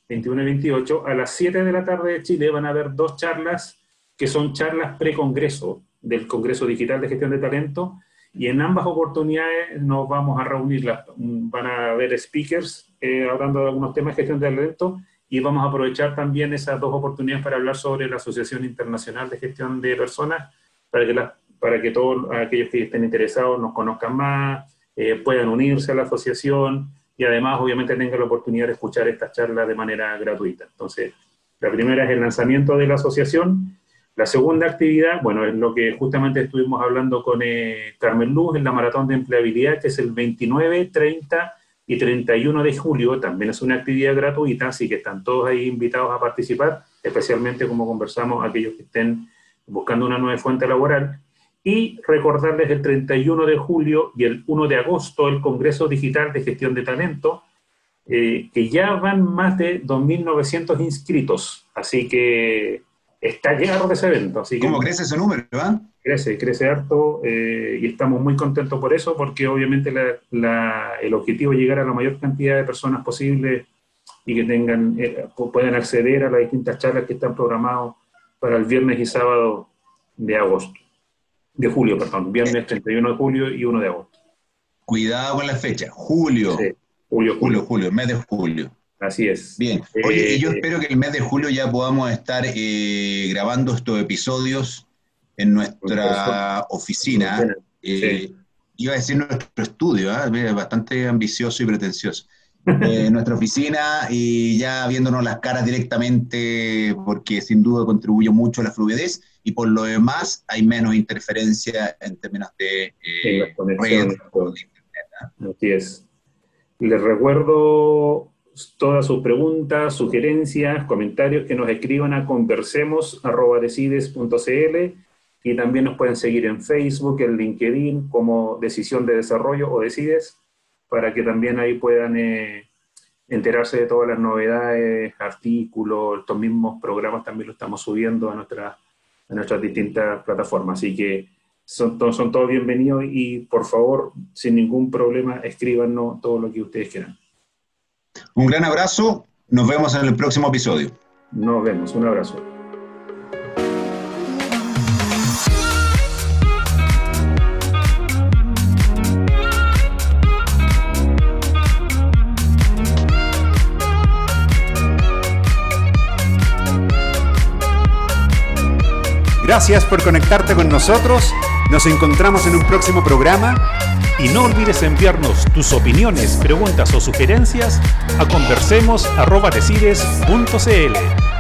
21 y 28, a las 7 de la tarde de Chile van a haber dos charlas que son charlas pre-congreso del Congreso Digital de Gestión de Talento y en ambas oportunidades nos vamos a reunir, van a haber speakers eh, hablando de algunos temas de gestión de talento y vamos a aprovechar también esas dos oportunidades para hablar sobre la Asociación Internacional de Gestión de Personas, para que, para que todos aquellos que estén interesados nos conozcan más, eh, puedan unirse a la asociación y además obviamente tengan la oportunidad de escuchar estas charlas de manera gratuita. Entonces, la primera es el lanzamiento de la asociación la segunda actividad, bueno, es lo que justamente estuvimos hablando con eh, Carmen Luz en la Maratón de Empleabilidad, que es el 29, 30 y 31 de julio. También es una actividad gratuita, así que están todos ahí invitados a participar, especialmente como conversamos aquellos que estén buscando una nueva fuente laboral. Y recordarles el 31 de julio y el 1 de agosto el Congreso Digital de Gestión de Talento, eh, que ya van más de 2.900 inscritos. Así que está lleno de ese evento. Así ¿Cómo crece ese número, Crece, crece harto eh, y estamos muy contentos por eso, porque obviamente el objetivo es llegar a la mayor cantidad de personas posible y que tengan, eh, puedan acceder a las distintas charlas que están programadas para el viernes y sábado de agosto, de julio, perdón, viernes 31 de julio y 1 de agosto. Cuidado con la fecha, julio. julio, julio, julio, julio, mes de julio. Así es. Bien. Oye, y yo eh, espero que el mes de julio ya podamos estar eh, grabando estos episodios en nuestra oficina. Eh, iba a decir nuestro estudio, ¿eh? bastante ambicioso y pretencioso. En nuestra oficina y ya viéndonos las caras directamente, porque sin duda contribuye mucho a la fluidez y por lo demás hay menos interferencia en términos de red o de internet. Así es. Les recuerdo todas sus preguntas, sugerencias, comentarios que nos escriban a conversemos.decides.cl y también nos pueden seguir en Facebook, en LinkedIn como Decisión de Desarrollo o Decides, para que también ahí puedan eh, enterarse de todas las novedades, artículos, estos mismos programas también lo estamos subiendo a, nuestra, a nuestras distintas plataformas. Así que son, son todos bienvenidos y por favor, sin ningún problema, escríbanos todo lo que ustedes quieran. Un gran abrazo, nos vemos en el próximo episodio. Nos vemos, un abrazo. Gracias por conectarte con nosotros. Nos encontramos en un próximo programa y no olvides enviarnos tus opiniones, preguntas o sugerencias a conversemos.decides.cl.